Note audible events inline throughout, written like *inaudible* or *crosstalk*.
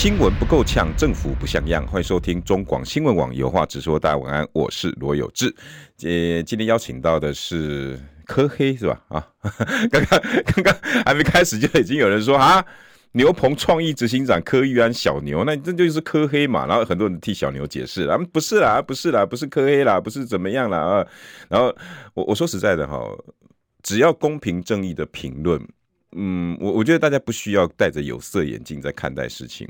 新闻不够呛，政府不像样。欢迎收听中广新闻网有话直说。大家晚安，我是罗有志。呃，今天邀请到的是柯黑是吧？啊，*laughs* 刚刚刚刚还没开始就已经有人说啊，牛棚创意执行长柯玉安小牛，那这就是柯黑嘛？然后很多人替小牛解释了，不是啦，不是啦，不是柯黑啦，不是怎么样啦啊。然后我我说实在的哈，只要公平正义的评论。嗯，我我觉得大家不需要戴着有色眼镜在看待事情。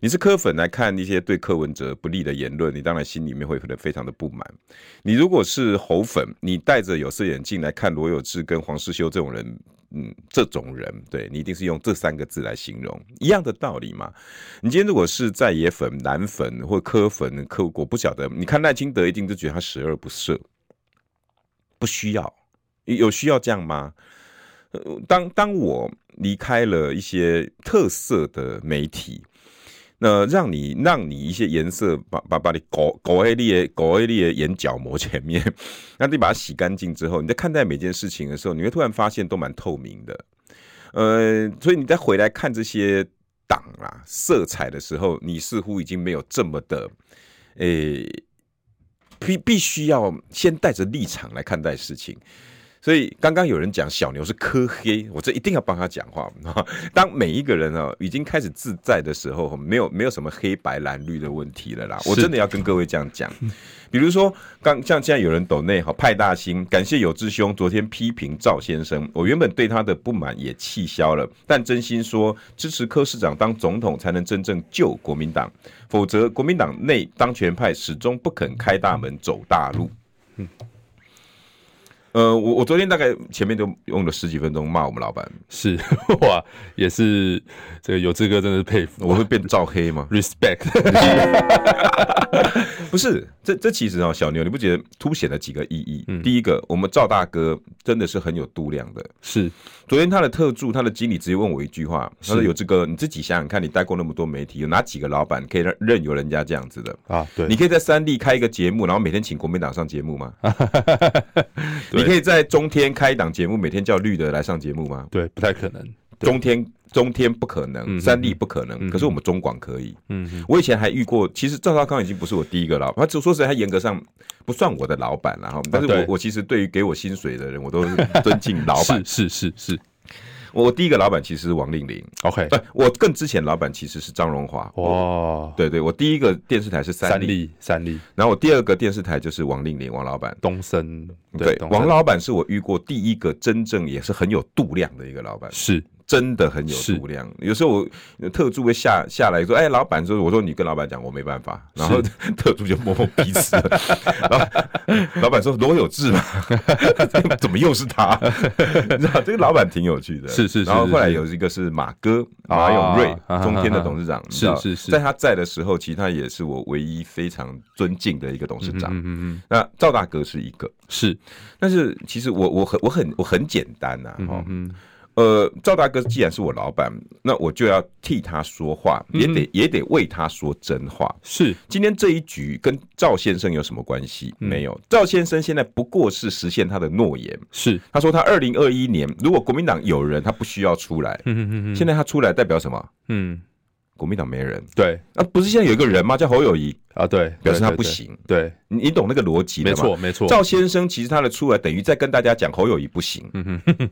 你是柯粉来看一些对柯文哲不利的言论，你当然心里面会觉得非常的不满。你如果是侯粉，你戴着有色眼镜来看罗有志跟黄世修这种人，嗯，这种人，对你一定是用这三个字来形容，一样的道理嘛。你今天如果是在野粉、蓝粉或柯粉、柯我不晓得，你看赖清德一定就觉得他十恶不赦，不需要，有需要这样吗？当当我离开了一些特色的媒体，那让你让你一些颜色把把把你搞搞黑你的搞黑你的眼角膜前面，*laughs* 那你把它洗干净之后，你在看待每件事情的时候，你会突然发现都蛮透明的。呃，所以你再回来看这些党啊色彩的时候，你似乎已经没有这么的，诶、必必须要先带着立场来看待事情。所以刚刚有人讲小牛是科黑，我这一定要帮他讲话。*laughs* 当每一个人啊已经开始自在的时候，没有没有什么黑白蓝绿的问题了啦。我真的要跟各位这样讲。比如说，刚像现在有人抖内哈派大星，感谢有志兄昨天批评赵先生，我原本对他的不满也气消了。但真心说，支持柯市长当总统才能真正救国民党，否则国民党内当权派始终不肯开大门走大路。嗯。呃，我我昨天大概前面都用了十几分钟骂我们老板，是 *laughs* 哇，也是这个有志哥真的是佩服，我会变赵黑吗？Respect，*laughs* 不是，这这其实啊，小牛你不觉得凸显了几个意义？嗯，第一个，我们赵大哥真的是很有度量的，是。昨天他的特助，他的经理直接问我一句话，他说：“有志哥，你自己想想看，你带过那么多媒体，有哪几个老板可以让任由人家这样子的啊？对，你可以在三立开一个节目，然后每天请国民党上节目吗？*laughs* 你可以在中天开一档节目，每天叫绿的来上节目吗？对，不太可能。中天中天不可能，三立不可能，可是我们中广可以。嗯，我以前还遇过，其实赵少康已经不是我第一个老板，他只说实在，他严格上不算我的老板了哈。但是我我其实对于给我薪水的人，我都尊敬老板。是是是是，我第一个老板其实是王令麟。OK，我更之前老板其实是张荣华。哦，对对，我第一个电视台是三立三立，然后我第二个电视台就是王令麟王老板。东森对，王老板是我遇过第一个真正也是很有度量的一个老板。是。真的很有度量，有时候我特助会下下来说：“哎，老板说，我说你跟老板讲，我没办法。”然后 *laughs* 特助就摸摸鼻子，*laughs* 然后老板说：“罗有志嘛，*laughs* 怎么又是他？”你知道这个老板挺有趣的，是是。然后后来有一个是马哥马永瑞，中天的董事长，是是是，在他在的时候，其实他也是我唯一非常尊敬的一个董事长。嗯嗯。那赵大哥是一个是，但是其实我我很我很我很简单呐，嗯。呃，赵大哥既然是我老板，那我就要替他说话，也得、嗯、也得为他说真话。是，今天这一局跟赵先生有什么关系？嗯、没有，赵先生现在不过是实现他的诺言。是，他说他二零二一年如果国民党有人，他不需要出来。嗯嗯嗯。现在他出来代表什么？嗯，国民党没人。对，啊，不是现在有一个人吗？叫侯友谊啊，对，表示他不行。对，你你懂那个逻辑？没错没错。赵先生其实他的出来等于在跟大家讲侯友谊不行。嗯哼。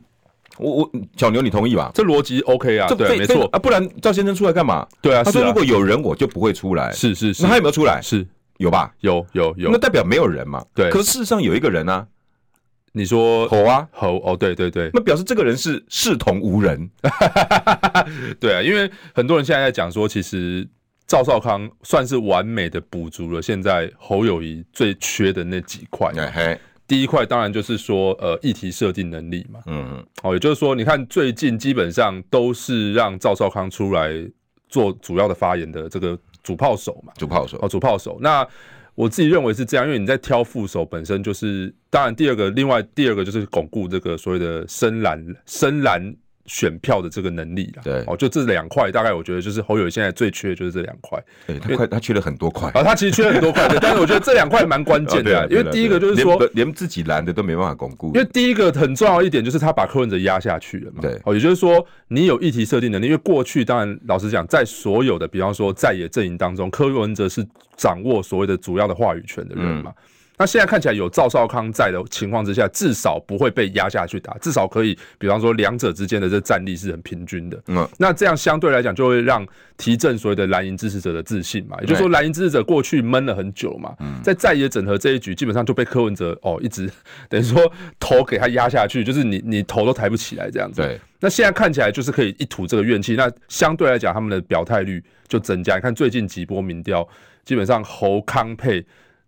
我我小牛，你同意吧？这逻辑 OK 啊，对，没错啊，不然赵先生出来干嘛？对啊，他说如果有人，我就不会出来。是是是，那他有没有出来？是有吧？有有有，那代表没有人嘛？对。可是事实上有一个人啊，你说猴啊猴哦，对对对，那表示这个人是视同无人。*laughs* 对啊，因为很多人现在在讲说，其实赵少康算是完美的补足了现在侯友谊最缺的那几块。第一块当然就是说，呃，议题设定能力嘛，嗯嗯，哦，也就是说，你看最近基本上都是让赵少康出来做主要的发言的这个主炮手嘛，主炮手哦，主炮手。那我自己认为是这样，因为你在挑副手本身就是，当然第二个，另外第二个就是巩固这个所谓的深蓝深蓝。选票的这个能力啦，对。哦，就这两块，大概我觉得就是侯友宜现在最缺的就是这两块。对，他快，他缺了很多块。啊，他其实缺了很多块，*laughs* 但是我觉得这两块蛮关键的，因为第一个就是说，连，连自己蓝的都没办法巩固。因为第一个很重要一点就是他把柯文哲压下去了嘛，对，哦，也就是说你有议题设定能力，因为过去当然老实讲，在所有的比方说在野阵营当中，柯文哲是掌握所谓的主要的话语权的人嘛。嗯那现在看起来有赵少康在的情况之下，至少不会被压下去打，至少可以，比方说两者之间的这战力是很平均的。嗯，那这样相对来讲就会让提振所谓的蓝营支持者的自信嘛。也就是说，蓝营支持者过去闷了很久嘛，在在野整合这一局，基本上就被柯文哲哦一直等于说头给他压下去，就是你你头都抬不起来这样子。对。那现在看起来就是可以一吐这个怨气，那相对来讲他们的表态率就增加。你看最近几波民调，基本上侯康配。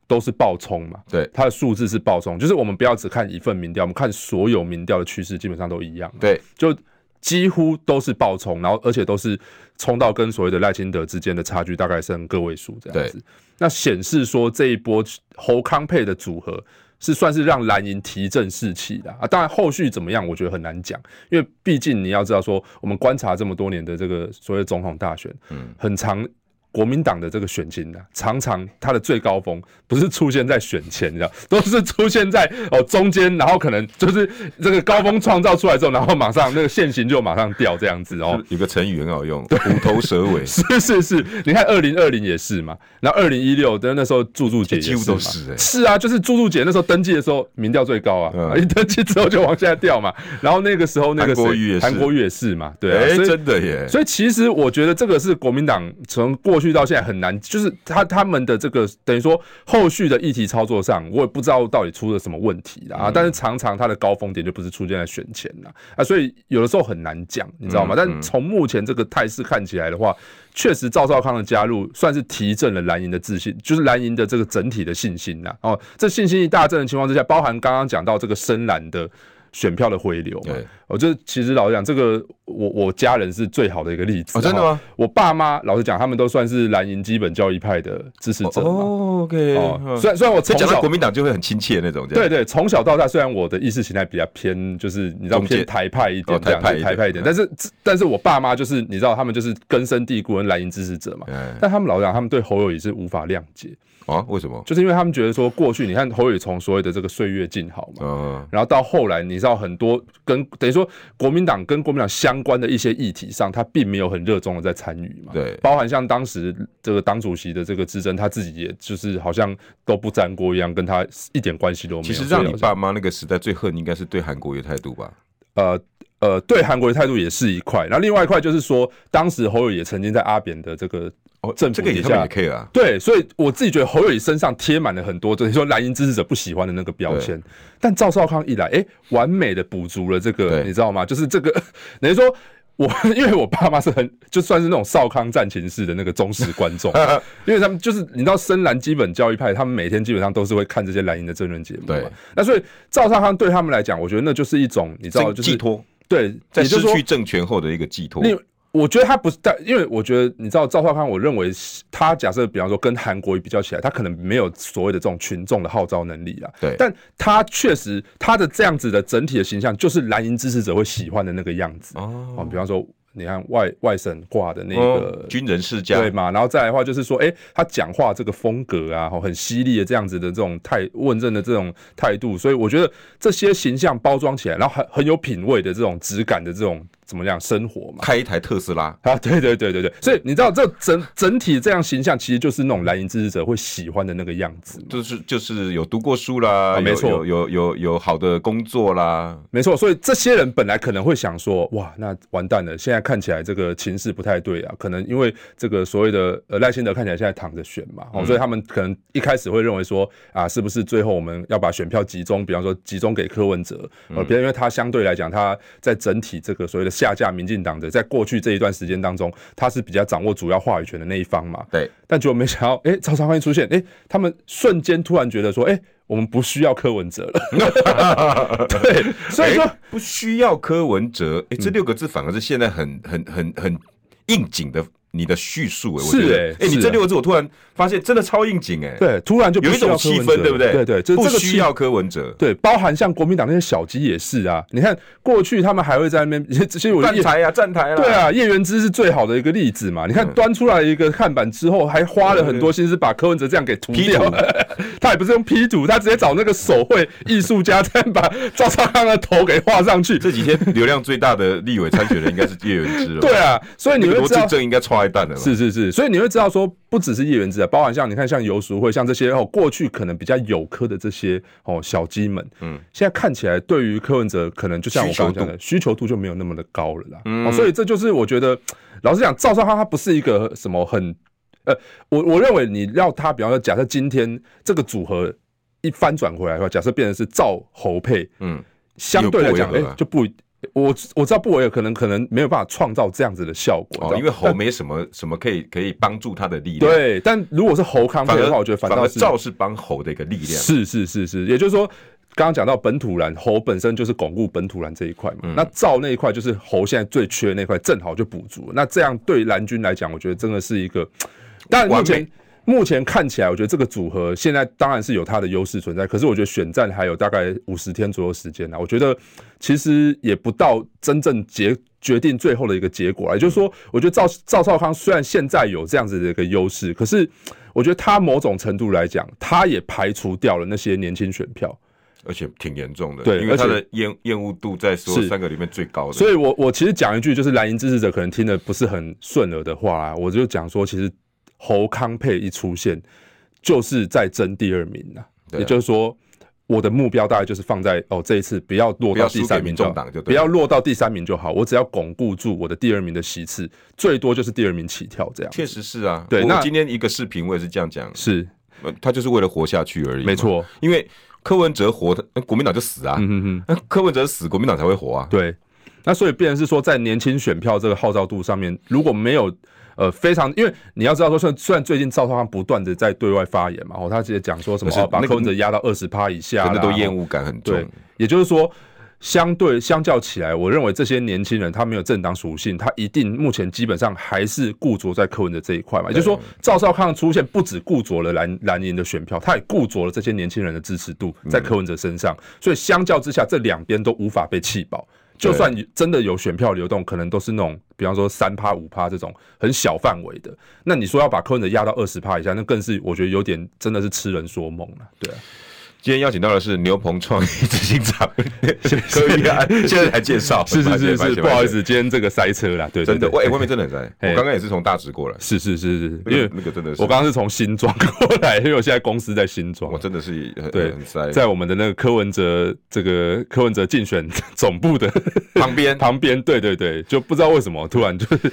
都是暴冲嘛，对，它的数字是暴冲，就是我们不要只看一份民调，我们看所有民调的趋势基本上都一样，对，就几乎都是暴冲，然后而且都是冲到跟所谓的赖清德之间的差距大概剩个位数这样子，那显示说这一波侯康配的组合是算是让蓝营提振士气的啊，当然后续怎么样，我觉得很难讲，因为毕竟你要知道说，我们观察这么多年的这个所谓总统大选，嗯，很长。国民党的这个选情呢，常常它的最高峰不是出现在选前，你知道，都是出现在哦中间，然后可能就是这个高峰创造出来之后，然后马上那个现行就马上掉这样子哦。*laughs* 有个成语很好用，虎头蛇尾。*laughs* 是是是，你看二零二零也是嘛，然后二零一六的那时候柱柱姐也是几乎都是、欸、是啊，就是柱柱姐那时候登记的时候民调最高啊，嗯、一登记之后就往下掉嘛，然后那个时候那个韩国瑜也是，韩国瑜也是嘛，对啊，欸、真的耶。所以其实我觉得这个是国民党从过。过去到现在很难，就是他他们的这个等于说后续的议题操作上，我也不知道到底出了什么问题啦。啊。但是常常他的高峰点就不是出现在选前了啊，所以有的时候很难讲，你知道吗？但从目前这个态势看起来的话，确实赵少康的加入算是提振了蓝营的自信，就是蓝营的这个整体的信心呐。哦，这信心一大振的情况之下，包含刚刚讲到这个深蓝的。选票的回流，嘛，我就其实老实讲，这个我我家人是最好的一个例子。哦，真的吗？我爸妈老实讲，他们都算是蓝营基本教义派的支持者嘛。哦，OK。哦，虽然虽然我从小国民党就会很亲切那种，对对，从小到大，虽然我的意识形态比较偏，就是你知道偏台派一点，这样台派一点，但是但是我爸妈就是你知道，他们就是根深蒂固的蓝营支持者嘛。但他们老实讲，他们对侯友宜是无法谅解。啊？为什么？就是因为他们觉得说，过去你看侯友宜从所谓的这个岁月静好嘛，嗯，然后到后来，你知道很多跟等于说国民党跟国民党相关的一些议题上，他并没有很热衷的在参与嘛，对，包含像当时这个党主席的这个之争，他自己也就是好像都不沾锅一样，跟他一点关系都没有。其实让你爸妈那个时代最恨，应该是对韩国的态度吧？呃呃，对韩国的态度也是一块，然后另外一块就是说，当时侯友也曾经在阿扁的这个。哦，这这个也他们也可以啊。对，所以我自己觉得侯友宜身上贴满了很多，就是说蓝营支持者不喜欢的那个标签。但赵少康一来，哎，完美的补足了这个，你知道吗？就是这个，*laughs* 等于说我因为我爸妈是很就算是那种少康战情式的那个忠实观众，*laughs* 因为他们就是你知道深蓝基本教育派，他们每天基本上都是会看这些蓝营的争论节目。对，那所以赵少康对他们来讲，我觉得那就是一种你知道，就是寄托。对，在失去政权后的一个寄托。我觉得他不是，但因为我觉得你知道赵少康，我认为他假设比方说跟韩国瑜比较起来，他可能没有所谓的这种群众的号召能力啊。对，但他确实他的这样子的整体的形象，就是蓝营支持者会喜欢的那个样子。哦，比方说你看外外省挂的那个、哦、军人世家，对嘛？然后再来的话就是说，哎、欸，他讲话这个风格啊，很犀利的这样子的这种态问政的这种态度，所以我觉得这些形象包装起来，然后很很有品味的这种质感的这种。怎么样生活嘛？开一台特斯拉啊！对对对对对，所以你知道这整整体这样形象，其实就是那种蓝营支持者会喜欢的那个样子，就是就是有读过书啦，啊、没错，有有有有好的工作啦，没错。所以这些人本来可能会想说，哇，那完蛋了，现在看起来这个情势不太对啊，可能因为这个所谓的呃赖清德看起来现在躺着选嘛，哦，所以他们可能一开始会认为说啊，是不是最后我们要把选票集中，比方说集中给柯文哲，呃，别因为他相对来讲他在整体这个所谓的。下架民进党的，在过去这一段时间当中，他是比较掌握主要话语权的那一方嘛？对。但结果没想到，哎、欸，赵少康出现，哎、欸，他们瞬间突然觉得说，哎、欸，我们不需要柯文哲了。*laughs* 对，所以说、欸、不需要柯文哲，哎、欸，这六个字反而是现在很很很很应景的你的叙述，哎，是哎，哎，你这六个字我突然发现真的超应景，哎，对，突然就有一种气氛，对不对？对对，就不需要柯文哲，对，包含像国民党那些小鸡也是啊。你看过去他们还会在那边，*laughs* 这些我站台啊，站台啊，对啊，叶元之是最好的一个例子嘛。你看端出来一个看板之后，还花了很多心思把柯文哲这样给涂掉，*laughs* 他也不是用 P 图，他直接找那个手绘艺术家再把赵少康的头给画上去。这几天流量最大的立委参选人应该是叶元之了，*laughs* 对啊，所以你会知道罗志正应该踹蛋了，是是是，所以你会知道说，不只是叶元之啊，包含像你看像游淑慧，像这些哦，过去可能比较有科的这些哦小鸡们，嗯，现在看起来对于柯文哲可能就像我刚刚讲的，需求度就没有那么的高了啦，嗯，所以这就是我觉得，老实讲，赵少康他不是一个什么很，呃，我我认为你要他，比方说，假设今天这个组合一翻转回来的话，假设变成是赵侯配，嗯，相对来讲，哎，就不。我我知道不维可能可能没有办法创造这样子的效果，哦，因为侯没什么什么可以可以帮助他的力量。对，但如果是侯康配的话，我觉得反倒是赵是帮侯的一个力量。是是是是，也就是说，刚刚讲到本土蓝，侯本身就是巩固本土蓝这一块嘛。嗯、那赵那一块就是侯现在最缺的那块，正好就补足。那这样对蓝军来讲，我觉得真的是一个，但目前。目前看起来，我觉得这个组合现在当然是有它的优势存在。可是我觉得选战还有大概五十天左右时间呢。我觉得其实也不到真正决决定最后的一个结果。也就是说，我觉得赵赵少康虽然现在有这样子的一个优势，可是我觉得他某种程度来讲，他也排除掉了那些年轻选票，而且挺严重的。对，因为他的厌厌恶度在所有三个里面最高的。所以我我其实讲一句，就是蓝营支持者可能听得不是很顺耳的话啊，我就讲说，其实。侯康佩一出现，就是在争第二名呐、啊。也就是说，我的目标大概就是放在哦，这一次不要落到第三名就不要落到第三名就好。我只要巩固住我的第二名的席次，最多就是第二名起跳这样。确实是啊，对。那今天一个视频我也是这样讲，是他就是为了活下去而已。没错，因为柯文哲活，国民党就死啊。嗯嗯嗯，柯文哲死，国民党才会活啊。对。那所以变成是说，在年轻选票这个号召度上面，如果没有。呃，非常，因为你要知道说，虽虽然最近赵少康不断的在对外发言嘛，哦，他直接讲说什么，哦，把柯文哲压到二十趴以下，真的都厌恶感很重。对，也就是说，相对相较起来，我认为这些年轻人他没有政党属性，他一定目前基本上还是固着在柯文哲这一块嘛。也就是说，赵少康的出现不止固着了蓝蓝营的选票，他也固着了这些年轻人的支持度在柯文哲身上，所以相较之下，这两边都无法被弃保。就算你真的有选票流动，可能都是那种，比方说三趴五趴这种很小范围的。那你说要把柯文哲压到二十趴以下，那更是我觉得有点真的是痴人说梦了，对。今天邀请到的是牛棚创意执行长 *laughs* 可以啊，现在来介绍。是是是是，不好意思，今天这个塞车啦，对，真的，外外面真的很塞。我刚刚也是从大直过来。是是是是，因为那个真的是，我刚刚是从新庄过来，*laughs* 因为我现在公司在新庄。我真的是对很塞，在我们的那个柯文哲这个柯文哲竞选总部的 *laughs* 旁边旁边，对对对，就不知道为什么突然就是，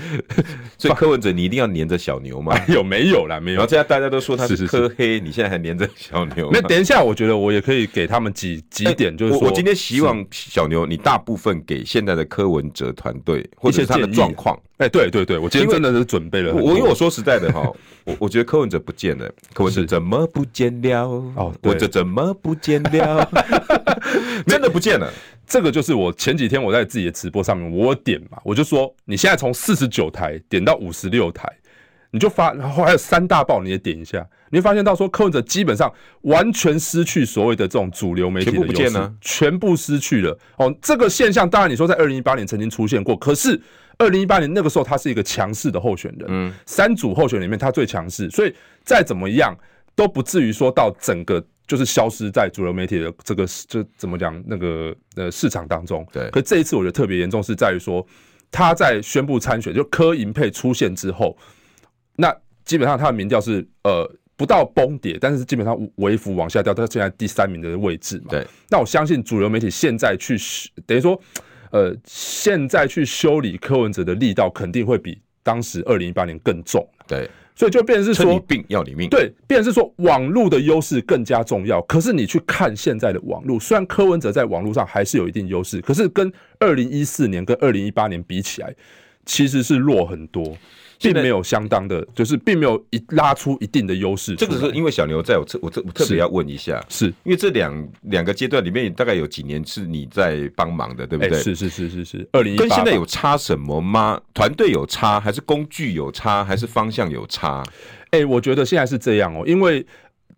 所以柯文哲你一定要黏着小牛嘛？有没有啦？没有。然后现在大家都说他是柯黑，你现在还黏着小牛？那等一下，我觉得我也可以给他。们几几点就是说，我今天希望小牛，你大部分给现在的柯文哲团队或者是他的状况。哎，对对对，我今天真的是准备了。我因为我说实在的哈，*laughs* 我我觉得柯文哲不见了，柯文哲怎么不见了？哦，我这怎么不见了？*laughs* *laughs* 真的不见了。这个就是我前几天我在自己的直播上面我点嘛，我就说你现在从四十九台点到五十六台。你就发，然后还有三大报，你也点一下，你会发现到说柯文哲基本上完全失去所谓的这种主流媒体的优势，全部不见了，全部失去了。哦，这个现象当然你说在二零一八年曾经出现过，可是二零一八年那个时候他是一个强势的候选人，嗯，三组候选人里面他最强势，所以再怎么样都不至于说到整个就是消失在主流媒体的这个就怎么讲那个呃市场当中。对，可这一次我觉得特别严重是在于说他在宣布参选，就柯银配出现之后。那基本上他的民调是呃不到崩跌，但是基本上微幅往下掉，他现在第三名的位置嘛。对。那我相信主流媒体现在去等于说，呃，现在去修理柯文哲的力道肯定会比当时二零一八年更重。对。所以就变成是说，你病要你命。对，变成是说网络的优势更加重要。可是你去看现在的网络，虽然柯文哲在网络上还是有一定优势，可是跟二零一四年跟二零一八年比起来，其实是弱很多。并没有相当的，就是并没有一拉出一定的优势。这个是因为小牛在我特我特我特别要问一下，是因为这两两个阶段里面大概有几年是你在帮忙的，对不对？是是是是是，二零一跟现在有差什么吗？团队有差，还是工具有差，还是方向有差？哎，我觉得现在是这样哦，因为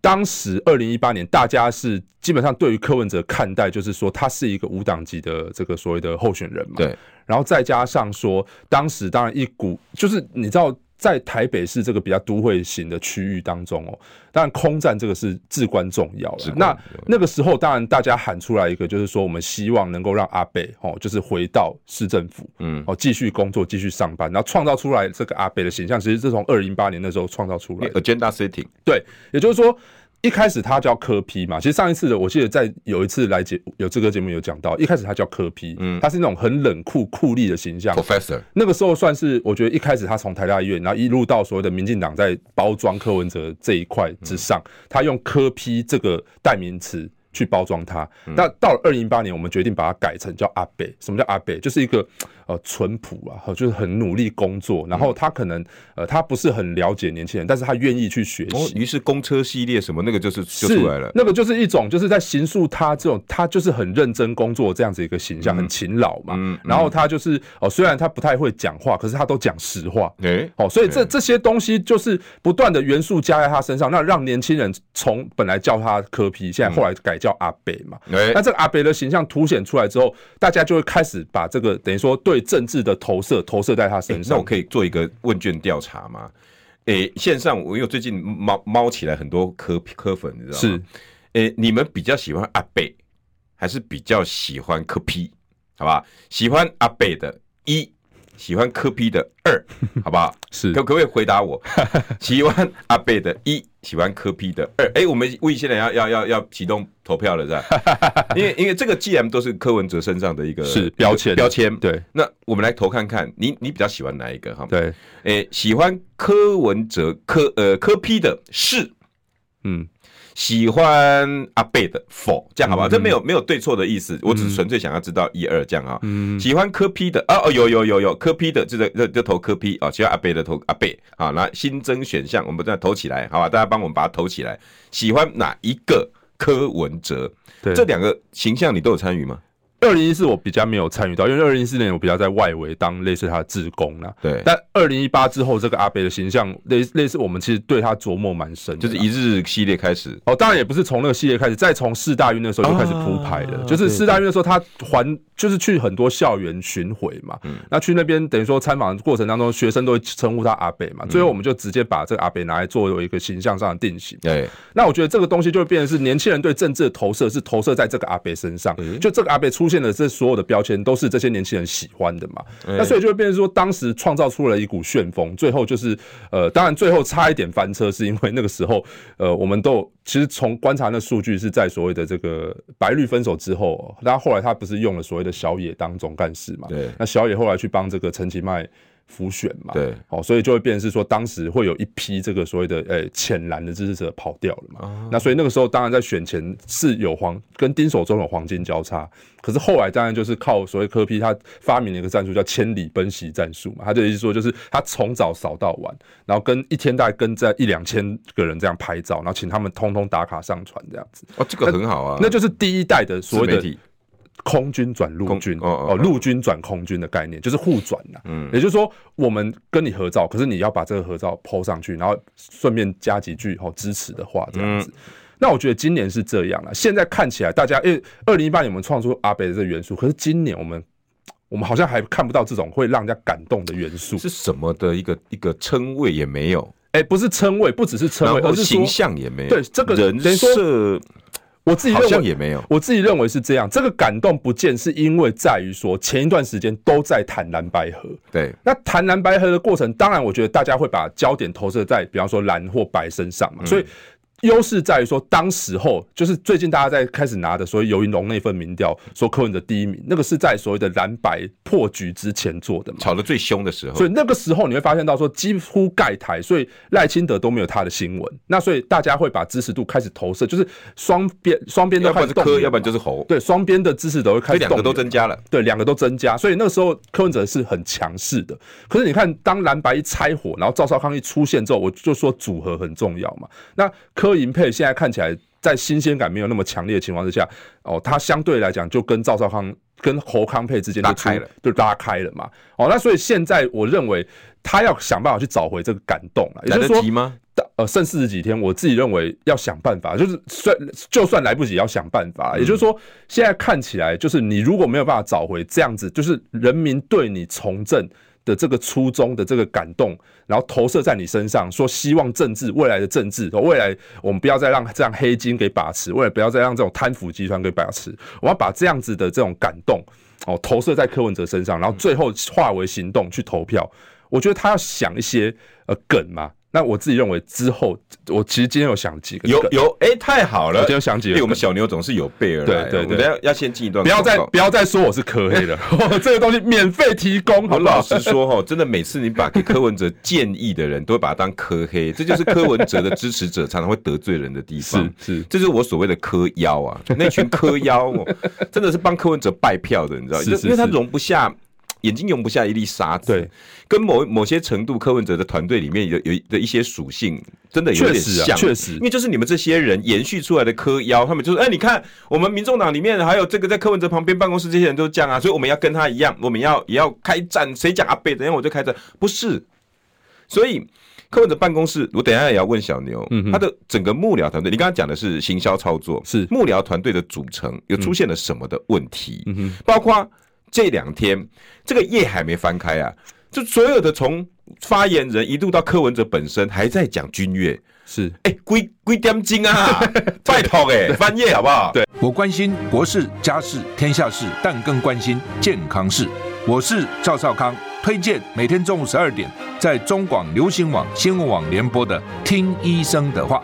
当时二零一八年大家是基本上对于柯文哲看待，就是说他是一个无党籍的这个所谓的候选人嘛，对。然后再加上说，当时当然一股就是你知道，在台北市这个比较都会型的区域当中哦，当然空战这个是至关重要的。那那个时候，当然大家喊出来一个，就是说我们希望能够让阿北哦，就是回到市政府，嗯，哦，继续工作，继续上班，然后创造出来这个阿北的形象，其实是从二零一八年那时候创造出来的。Agenda setting，对，也就是说。一开始他叫柯批嘛，其实上一次的我记得在有一次来节有这个节目有讲到，一开始他叫柯批嗯，他是那种很冷酷酷吏的形象，Professor。那个时候算是我觉得一开始他从台大医院，然后一路到所谓的民进党在包装柯文哲这一块之上，他用柯批这个代名词去包装他。那到了二零一八年，我们决定把它改成叫阿北。什么叫阿北？就是一个。呃，淳朴啊，就是很努力工作，然后他可能呃，他不是很了解年轻人，但是他愿意去学习。于是公车系列什么那个就是就出来了，那个就是一种就是在形塑他这种他就是很认真工作这样子一个形象，很勤劳嘛。嗯然后他就是哦，虽然他不太会讲话，可是他都讲实话。哎，哦，所以这这些东西就是不断的元素加在他身上，那让年轻人从本来叫他柯皮现在后来改叫阿北嘛。那这个阿北的形象凸显出来之后，大家就会开始把这个等于说对。政治的投射投射在他身上，那我可以做一个问卷调查吗？诶，线上我因为最近猫猫起来很多科科粉，你知道吗？是，诶，你们比较喜欢阿北，还是比较喜欢科 P？好吧，喜欢阿北的一。喜欢柯 P 的二，*laughs* 好不好？是，可可不可以回答我？*laughs* 喜欢阿贝的一，喜欢柯 P 的二。哎、欸，我们为现在要要要要启动投票了，是吧？*laughs* 因为因为这个既然都是柯文哲身上的一个是标签标签，对。那我们来投看看，你你比较喜欢哪一个？哈，对。哎、欸，喜欢柯文哲柯呃柯 P 的是，嗯。喜欢阿贝的否，这样好不好？嗯、这没有没有对错的意思，我只是纯粹想要知道一二这样啊。嗯、喜欢科 P 的啊哦有有有有科 P 的，这个这就投科 P 啊。喜欢阿贝的投阿贝啊。那新增选项，我们再投起来，好吧？大家帮我们把它投起来。喜欢哪一个柯文哲？对，这两个形象你都有参与吗？二零一四我比较没有参与到，因为二零一四年我比较在外围当类似他的志工啦。对，但二零一八之后，这个阿北的形象类类似我们其实对他琢磨蛮深，就是一日系列开始。哦，当然也不是从那个系列开始，再从四大运的时候就开始铺排了。就是四大运的时候，他还就是去很多校园巡回嘛。嗯。那去那边等于说参访的过程当中，学生都会称呼他阿北嘛。最后我们就直接把这个阿北拿来作为一个形象上的定型。对。那我觉得这个东西就会变成是年轻人对政治的投射，是投射在这个阿北身上。就这个阿北出现的这所有的。标签都是这些年轻人喜欢的嘛，那所以就会变成说，当时创造出了一股旋风，最后就是呃，当然最后差一点翻车，是因为那个时候呃，我们都其实从观察那数据是在所谓的这个白绿分手之后，那后来他不是用了所谓的小野当总干事嘛，对，那小野后来去帮这个陈其迈。辅选嘛，对，哦，所以就会变成是说，当时会有一批这个所谓的诶浅蓝的支持者跑掉了嘛，啊、那所以那个时候当然在选前是有黄跟丁守中有黄金交叉，可是后来当然就是靠所谓柯 P 他发明了一个战术叫千里奔袭战术嘛，他的意思说就是他从早扫到晚，然后跟一天大概跟在一两千个人这样拍照，然后请他们通通打卡上传这样子，哦，这个很好啊，那，那就是第一代的所谓的。空军转陆军哦，陆军转空军的概念就是互转呐。嗯，也就是说，我们跟你合照，可是你要把这个合照 po 上去，然后顺便加几句哦支持的话，这样子。那我觉得今年是这样了。现在看起来，大家因为二零一八年我们创出阿北的这个元素，可是今年我们我们好像还看不到这种会让人家感动的元素。是什么的一个一个称谓也没有。哎，不是称谓，不只是称谓，而是形象也没有。对，这个人设。我自己认为好像也没有，我自己认为是这样。这个感动不见是因为在于说前一段时间都在谈蓝白河，对。那谈蓝白河的过程，当然我觉得大家会把焦点投射在比方说蓝或白身上嘛，所以优势在于说，当时候就是最近大家在开始拿的所谓尤云龙那份民调，说柯文哲第一名，那个是在所谓的蓝白破局之前做的嘛，吵得最凶的时候。所以那个时候你会发现到说，几乎盖台，所以赖清德都没有他的新闻。那所以大家会把支持度开始投射，就是双边双边都开始动，要不然是柯，要不然就是侯。对，双边的支持都会开始动，两个都增加了。对，两个都增加，所以那个时候柯文哲是很强势的。可是你看，当蓝白一拆伙，然后赵少康一出现之后，我就说组合很重要嘛。那柯银配现在看起来在新鲜感没有那么强烈的情况之下，哦，他相对来讲就跟赵少康跟侯康配之间就开了，就拉开了嘛。哦，那所以现在我认为他要想办法去找回这个感动了。来得及吗？呃，剩四十几天，我自己认为要想办法，就是算就算来不及，要想办法。也就是说，现在看起来就是你如果没有办法找回这样子，就是人民对你从政的这个初衷的这个感动，然后投射在你身上，说希望政治未来的政治，未来我们不要再让这样黑金给把持，未来不要再让这种贪腐集团给把持，我要把这样子的这种感动哦投射在柯文哲身上，然后最后化为行动去投票。我觉得他要想一些呃梗嘛。那我自己认为之后，我其实今天有想几个，有有哎、欸，太好了！我今天有想几个，我们小牛总是有备而来。对对对，要要先进一段，不要再不要再说我是科黑了，*laughs* 这个东西免费提供。我老实说哈，真的每次你把给柯文哲建议的人都会把他当科黑，这就是柯文哲的支持者常常会得罪人的地方。*laughs* 是是，这是我所谓的科妖啊，那群柯妖真的是帮柯文哲败票的，你知道？是是是，因为他容不下。眼睛容不下一粒沙子，对，跟某某些程度，柯文哲的团队里面有有的一些属性，真的有点像，确实，因为就是你们这些人延续出来的柯妖，他们就是，哎，你看我们民众党里面还有这个在柯文哲旁边办公室这些人都是这样啊，所以我们要跟他一样，我们要也要开战，谁讲阿北，等下我就开战，不是，所以柯文哲办公室，我等下也要问小牛，嗯，他的整个幕僚团队，你刚刚讲的是行销操作，是幕僚团队的组成有出现了什么的问题？嗯，包括。这两天这个页还没翻开啊，就所有的从发言人一路到柯文哲本身还在讲君悦，是哎，几几点钟啊？*laughs* 拜托哎，翻页好不好？对，我关心国事、家事、天下事，但更关心健康事。我是赵少康，推荐每天中午十二点在中广流行网、新闻网联播的《听医生的话》。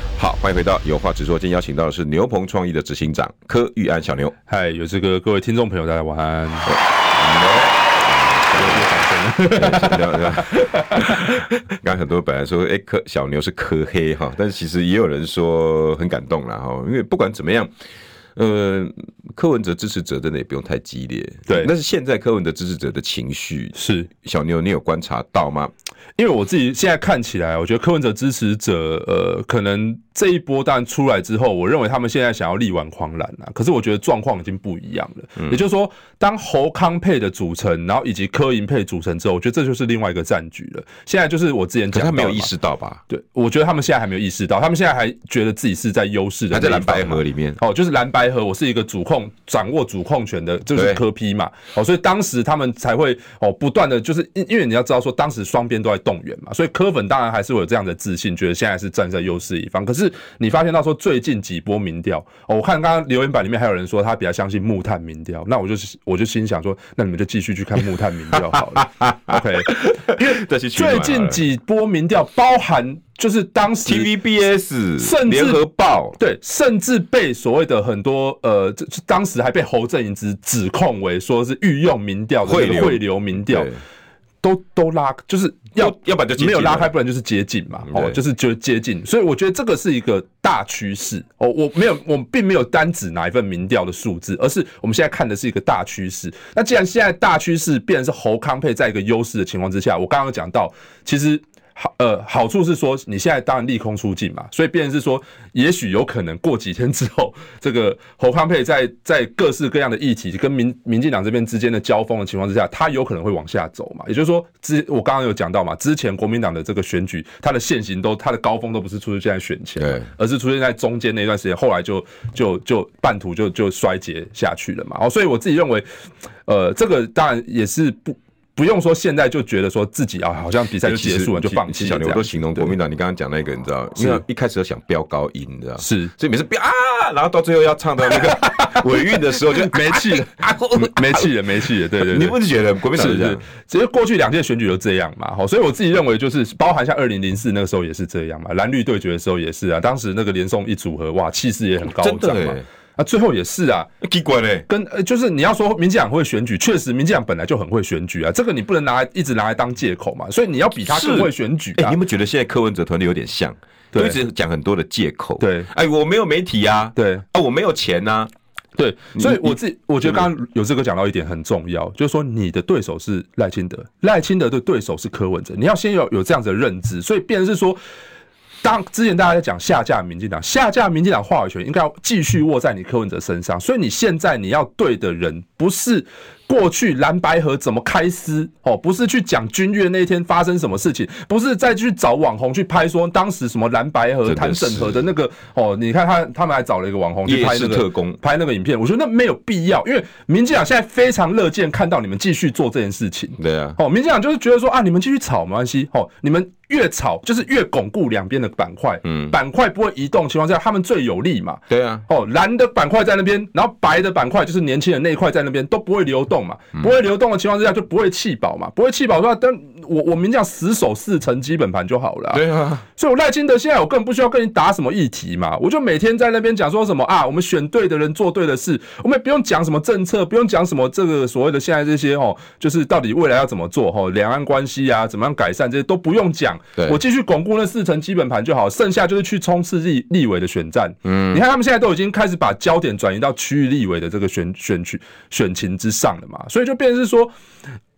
好，欢迎回到有话直说。今天邀请到的是牛棚创意的执行长柯玉安小牛。嗨，有这个各位听众朋友，大家晚安。*laughs* 刚很多本来说，哎，柯小牛是柯黑哈，但是其实也有人说很感动了哈，因为不管怎么样。呃，柯文哲支持者真的也不用太激烈，对。但是现在柯文哲支持者的情绪是小牛，你有观察到吗？因为我自己现在看起来，我觉得柯文哲支持者，呃，可能这一波当然出来之后，我认为他们现在想要力挽狂澜啊。可是我觉得状况已经不一样了。嗯、也就是说，当侯康配的组成，然后以及柯银配组成之后，我觉得这就是另外一个战局了。现在就是我之前讲，他没有意识到吧？对，我觉得他们现在还没有意识到，他们现在还觉得自己是在优势的，在蓝白河里面哦，就是蓝白。河我是一个主控，掌握主控权的，就是柯批嘛，哦，所以当时他们才会哦不断的就是因因为你要知道说当时双边都在动员嘛，所以柯粉当然还是会有这样的自信，觉得现在是站在优势一方。可是你发现到说最近几波民调，哦，我看刚刚留言板里面还有人说他比较相信木炭民调，那我就我就心想说，那你们就继续去看木炭民调好了，*laughs* OK，因为最近几波民调包含。就是当时 TVBS 甚至联合报。对，甚至被所谓的很多呃，这当时还被侯正营之指控为说是御用民调的汇流。民调，都都拉，就是要要不然就没有拉开，不然就是接近嘛，哦，就是就接近，所以我觉得这个是一个大趋势哦，我没有，我并没有单指哪一份民调的数字，而是我们现在看的是一个大趋势。那既然现在大趋势变成是侯康配在一个优势的情况之下，我刚刚讲到，其实。好，呃，好处是说，你现在当然利空出尽嘛，所以变成是说，也许有可能过几天之后，这个侯康佩在 *laughs* 在各式各样的议题跟民民进党这边之间的交锋的情况之下，他有可能会往下走嘛。也就是说，之我刚刚有讲到嘛，之前国民党的这个选举，它的现行都它的高峰都不是出现在选前，对，而是出现在中间那段时间，后来就就就半途就就衰竭下去了嘛。哦，所以我自己认为，呃，这个当然也是不。不用说，现在就觉得说自己啊，好像比赛就结束了就放弃。小牛都形容国民党，你刚刚讲那个，你知道，因为一开始都想飙高音，你知道，是，所以每次飙啊，然后到最后要唱到那个 *laughs* 尾韵的时候就没气了，*laughs* *laughs* 没气了，没气了。对对，你不是觉得国民党是这样？其实过去两届选举都这样嘛，好，所以我自己认为就是，包含像二零零四那个时候也是这样嘛，蓝绿对决的时候也是啊，当时那个连宋一组合，哇，气势也很高涨嘛。啊，最后也是啊，奇怪嘞，跟呃，就是你要说民进党会选举，确实民进党本来就很会选举啊，这个你不能拿来一直拿来当借口嘛，所以你要比他更会选举。哎，你有没有觉得现在柯文哲团队有点像，都一直讲很多的借口？对，哎，我没有媒体啊，对，啊，我没有钱呐，对，所以我自己我觉得刚刚有这个讲到一点很重要，就是说你的对手是赖清德，赖清德的对手是柯文哲，你要先有有这样子的认知，所以变成是说。当之前大家在讲下架民进党，下架民进党话语权应该要继续握在你柯文哲身上，所以你现在你要对的人不是。过去蓝白河怎么开撕哦？不是去讲君悦那天发生什么事情，不是再去找网红去拍说当时什么蓝白河谈审核的那个哦？你看他他们还找了一个网红去拍那个特工拍那个影片，我觉得那没有必要，因为民进党现在非常乐见看到你们继续做这件事情。对啊，哦，民进党就是觉得说啊，你们继续吵没关系哦，你们越吵就是越巩固两边的板块，嗯，板块不会移动情况下，他们最有利嘛。对啊，哦，蓝的板块在那边，然后白的板块就是年轻人那一块在那边都不会流动。嘛，不会流动的情况之下，就不会气饱嘛，不会气饱的话，但我我们讲死守四成基本盘就好了，啊。对啊，所以我赖清德现在我根本不需要跟你打什么议题嘛，我就每天在那边讲说什么啊，我们选对的人做对的事，我们也不用讲什么政策，不用讲什么这个所谓的现在这些哦，就是到底未来要怎么做哈，两岸关系啊，怎么样改善这些都不用讲，我继续巩固那四成基本盘就好，剩下就是去冲刺立立委的选战。嗯，你看他们现在都已经开始把焦点转移到区域立委的这个选选区选情之上了。嘛，所以就变成是说，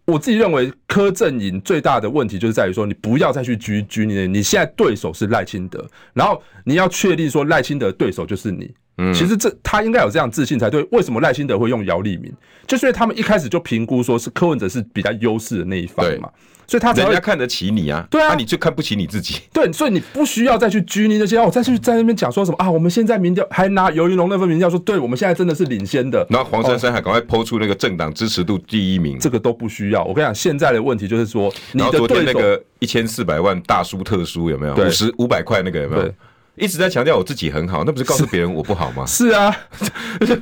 我自己认为柯震营最大的问题就是在于说，你不要再去拘拘泥，你现在对手是赖清德，然后你要确定说赖清德对手就是你。嗯，其实这他应该有这样自信才对。为什么赖清德会用姚立明？就是因为他们一开始就评估说是柯文哲是比较优势的那一方嘛。所以他人家看得起你啊，对啊，那你就看不起你自己。对，所以你不需要再去拘泥那些哦，再去在那边讲说什么啊？我们现在民调还拿尤云龙那份民调说，对我们现在真的是领先的。然后黄珊珊还赶快抛出那个政党支持度第一名，这个都不需要。我跟你讲，现在的问题就是说，然后昨天那个一千四百万大输特输有没有？五十五百块那个有没有？一直在强调我自己很好，那不是告诉别人我不好吗？是，*laughs* 是啊，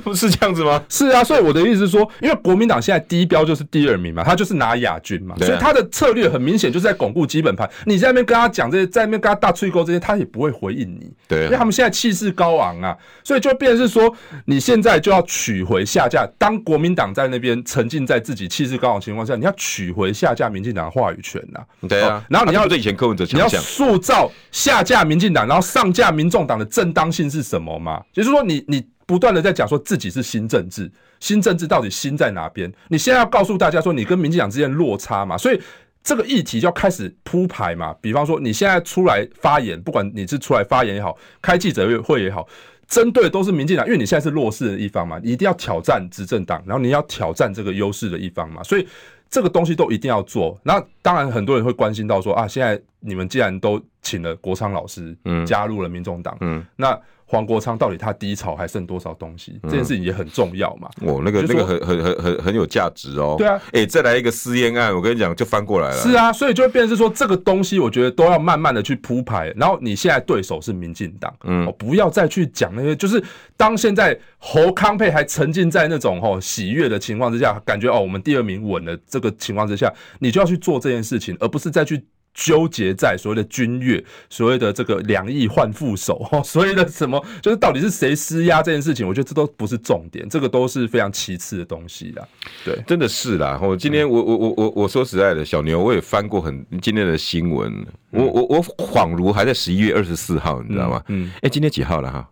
不 *laughs* 是这样子吗？是啊，所以我的意思是说，因为国民党现在低标就是第二名嘛，他就是拿亚军嘛，啊、所以他的策略很明显就是在巩固基本盘。你在那边跟他讲这些，在那边跟他大吹沟这些，他也不会回应你。对、啊，因为他们现在气势高昂啊，所以就变成是说，你现在就要取回下架。当国民党在那边沉浸在自己气势高昂的情况下，你要取回下架民进党的话语权呐。对啊，然后你要对以前柯文哲强，你要塑造下架民进党，然后上架下民众党的正当性是什么吗？就是说你，你不断的在讲说自己是新政治，新政治到底新在哪边？你现在要告诉大家说，你跟民进党之间落差嘛？所以这个议题就要开始铺排嘛。比方说，你现在出来发言，不管你是出来发言也好，开记者会也好，针对都是民进党，因为你现在是弱势的一方嘛，你一定要挑战执政党，然后你要挑战这个优势的一方嘛，所以这个东西都一定要做。那当然，很多人会关心到说啊，现在你们既然都请了国昌老师，嗯，加入了民众党，嗯，那黄国昌到底他低潮还剩多少东西？这件事情也很重要嘛。哦，那个那个很很很很很有价值哦。对啊，哎，再来一个私烟案，我跟你讲就翻过来了。是啊，所以就会变成是说这个东西，我觉得都要慢慢的去铺排。然后你现在对手是民进党，嗯，不要再去讲那些，就是当现在侯康沛还沉浸在那种哦喜悦的情况之下，感觉哦我们第二名稳了这个情况之下，你就要去做这件事情，而不是再去。纠结在所谓的君悦，所谓的这个两翼换副手，*laughs* 所谓的什么，就是到底是谁施压这件事情，我觉得这都不是重点，这个都是非常其次的东西啦。对，真的是啦。我今天我我我我我说实在的，小牛我也翻过很今天的新闻，我我我恍如还在十一月二十四号，你知道吗？嗯，哎，今天几号了哈？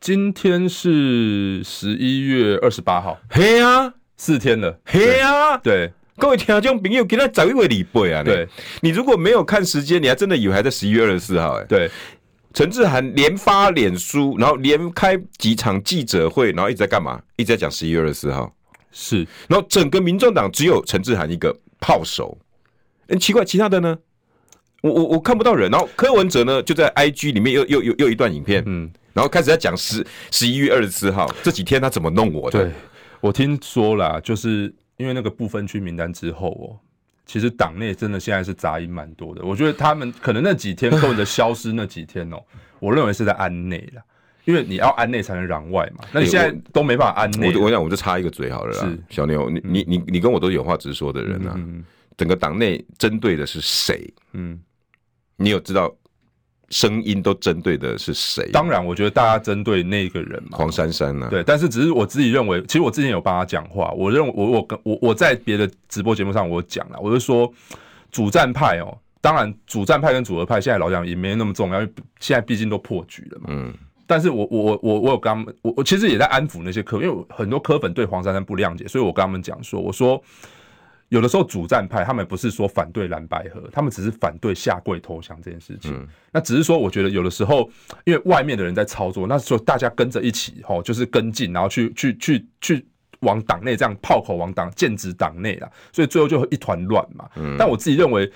今天是十一月二十八号，嘿呀，四天了，嘿呀，对。各位听众朋友，给他找一位礼拜啊！对，你如果没有看时间，你还真的以为还在十一月二十四号哎。对，陈志涵连发脸书，然后连开几场记者会，然后一直在干嘛？一直在讲十一月二十四号。是，然后整个民众党只有陈志涵一个炮手，很奇怪，其他的呢？我我我看不到人。然后柯文哲呢，就在 IG 里面又又又又一段影片，嗯，然后开始在讲十十一月二十四号这几天他怎么弄我的。对，我听说啦，就是因为那个不分区名单之后哦，其实党内真的现在是杂音蛮多的。我觉得他们可能那几天或者消失那几天哦，*laughs* 我认为是在安内啦。因为你要安内才能攘外嘛，那你现在都没办法安内。我我想我就插一个嘴好了啦。是小牛，你你你你跟我都有话直说的人啊。嗯，整个党内针对的是谁？嗯，你有知道声音都针对的是谁？当然，我觉得大家针对那个人嘛，黄珊珊呢？对，但是只是我自己认为，其实我之前有帮他讲话，我认为我我跟我我在别的直播节目上我讲了，我就说主战派哦，当然主战派跟主和派现在老讲也没那么重要，因为现在毕竟都破局了嘛。嗯。但是我我我我有跟他们，我我其实也在安抚那些科，因为很多科粉对黄珊珊不谅解，所以我跟他们讲说，我说有的时候主战派他们不是说反对蓝白合，他们只是反对下跪投降这件事情。嗯、那只是说，我觉得有的时候，因为外面的人在操作，那时候大家跟着一起吼，就是跟进，然后去去去去往党内这样炮口往党剑指党内啦，所以最后就会一团乱嘛。嗯、但我自己认为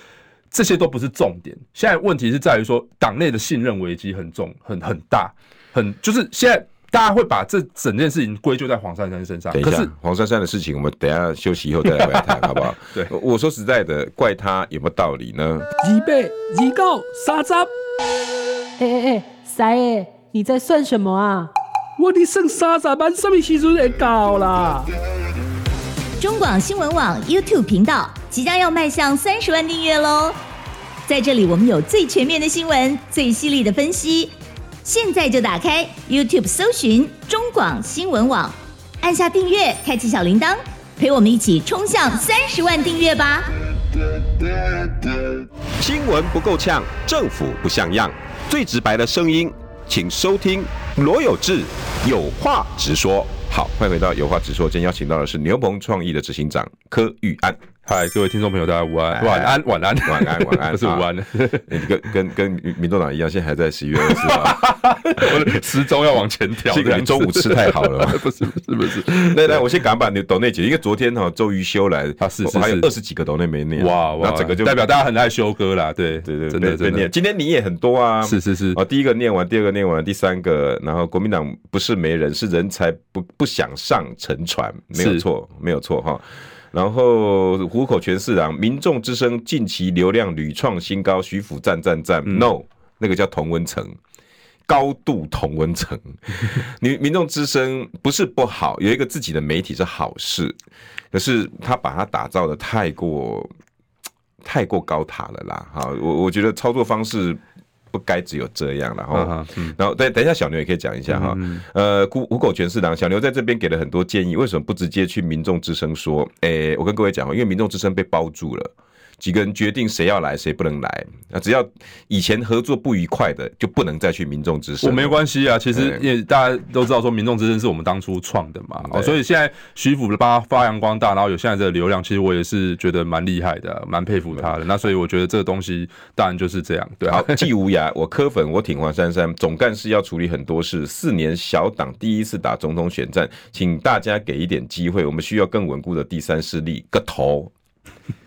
这些都不是重点，现在问题是在于说党内的信任危机很重，很很大。很就是现在大家会把这整件事情归咎在黄珊珊身上。等一下，可是黄珊珊的事情，我们等一下休息以后再来谈，好不好？*laughs* 对，我说实在的，怪他有没有道理呢？二八二九三十。哎哎哎，三爷，你在算什么啊？我的剩三十万，什么时阵会到啦？中广新闻网 YouTube 频道即将要迈向三十万订阅喽！在这里，我们有最全面的新闻，最犀利的分析。现在就打开 YouTube 搜寻中广新闻网，按下订阅，开启小铃铛，陪我们一起冲向三十万订阅吧！新闻不够呛，政府不像样，最直白的声音，请收听罗有志有话直说。好，欢迎回到有话直说，今天邀请到的是牛棚创意的执行长柯玉安。嗨，各位听众朋友，大家午安，晚安，晚安，晚安，晚安，不 *laughs* 是午安，跟跟跟民众党一样，现在还在十一月二十四号，时钟要往前调。这个你中午吃太好了？*laughs* 不是，不是，不是。*laughs* 来来，我先赶把你抖内解，因为昨天哈周瑜修来，他是是还有二十几个抖内没念，哇哇，整个就代表大家很爱修歌啦，对对对，真的真的。今天你也很多啊，是是是。哦，第一个念完，第二个念完，第三个，然后国民党不是没人，是人才不不想上沉船，没有错，没有错哈。然后虎口全市长，民众之声近期流量屡创新高，徐府赞赞赞，no，那个叫同温层，高度同温层。*laughs* 民民众之声不是不好，有一个自己的媒体是好事，可是他把它打造的太过太过高塔了啦，哈，我我觉得操作方式。不该只有这样，然后，然后等等一下，小牛也可以讲一下哈。呃，虎虎口全市长，小牛在这边给了很多建议，为什么不直接去民众之声说？诶，我跟各位讲，因为民众之声被包住了。几个人决定谁要来，谁不能来。那只要以前合作不愉快的，就不能再去民众之声。我没关系啊，其实也大家都知道，说民众之声是我们当初创的嘛。哦，所以现在徐府帮他发扬光大，然后有现在这个流量，其实我也是觉得蛮厉害的，蛮佩服他的。那所以我觉得这个东西当然就是这样。对，好，季无涯，我磕粉，我挺黄珊珊。总干事要处理很多事，四年小党第一次打总统选战，请大家给一点机会，我们需要更稳固的第三势力。个头。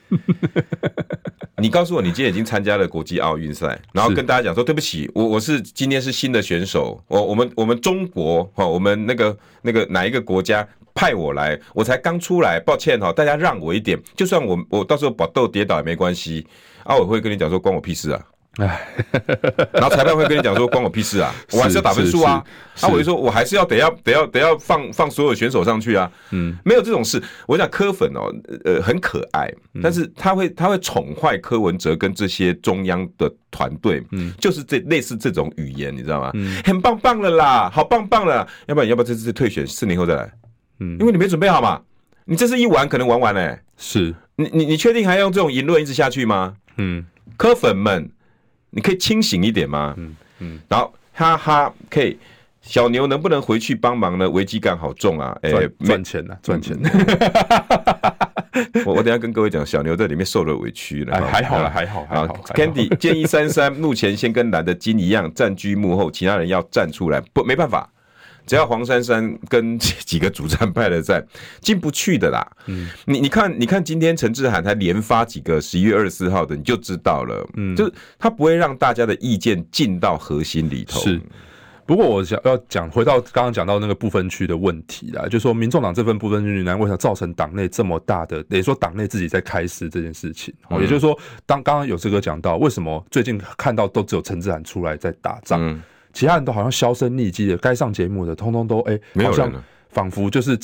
*laughs* 你告诉我，你今天已经参加了国际奥运赛，然后跟大家讲说，对不起，我我是今天是新的选手，我我们我们中国哈，我们那个那个哪一个国家派我来，我才刚出来，抱歉哈，大家让我一点，就算我我到时候把豆跌倒也没关系，奥委会跟你讲说，关我屁事啊。哎，*laughs* 然后裁判会跟你讲说，关我屁事啊！*laughs* 我还是要打分数啊！那我就说，我还是要得要得要得要放放所有选手上去啊！嗯，没有这种事。我讲柯粉哦，呃，很可爱，但是他会他会宠坏柯文哲跟这些中央的团队，嗯，就是这类似这种语言，你知道吗？嗯，很棒棒了啦，好棒棒了，要不然要不要这次退选四年后再来？嗯，因为你没准备好嘛，你这次一玩可能玩完嘞。是你你你确定还要用这种言论一直下去吗？嗯，柯粉们。你可以清醒一点吗？嗯嗯，然后哈哈，可以小牛能不能回去帮忙呢？危机感好重啊！哎，赚钱啊，赚钱！*laughs* *laughs* 我我等下跟各位讲，小牛在里面受了委屈了。哎，还好了，还好，还好。Candy *laughs* 建议三三目前先跟蓝的金一样暂居幕后，其他人要站出来。不，没办法，只要黄珊珊跟 *laughs* 几个主战派的战进不去的啦。嗯，你你看，你看今天陈志涵他连发几个十一月二十四号的，你就知道了。嗯，就是他不会让大家的意见进到核心里头。是。不过我想要讲回到刚刚讲到那个不分区的问题啦，就是说民众党这份不分区名单为什么造成党内这么大的，等于说党内自己在开撕这件事情。也就是说，当刚刚有这个讲到，为什么最近看到都只有陈志涵出来在打仗，其他人都好像销声匿迹的，该上节目的通通都哎，好像仿佛就是。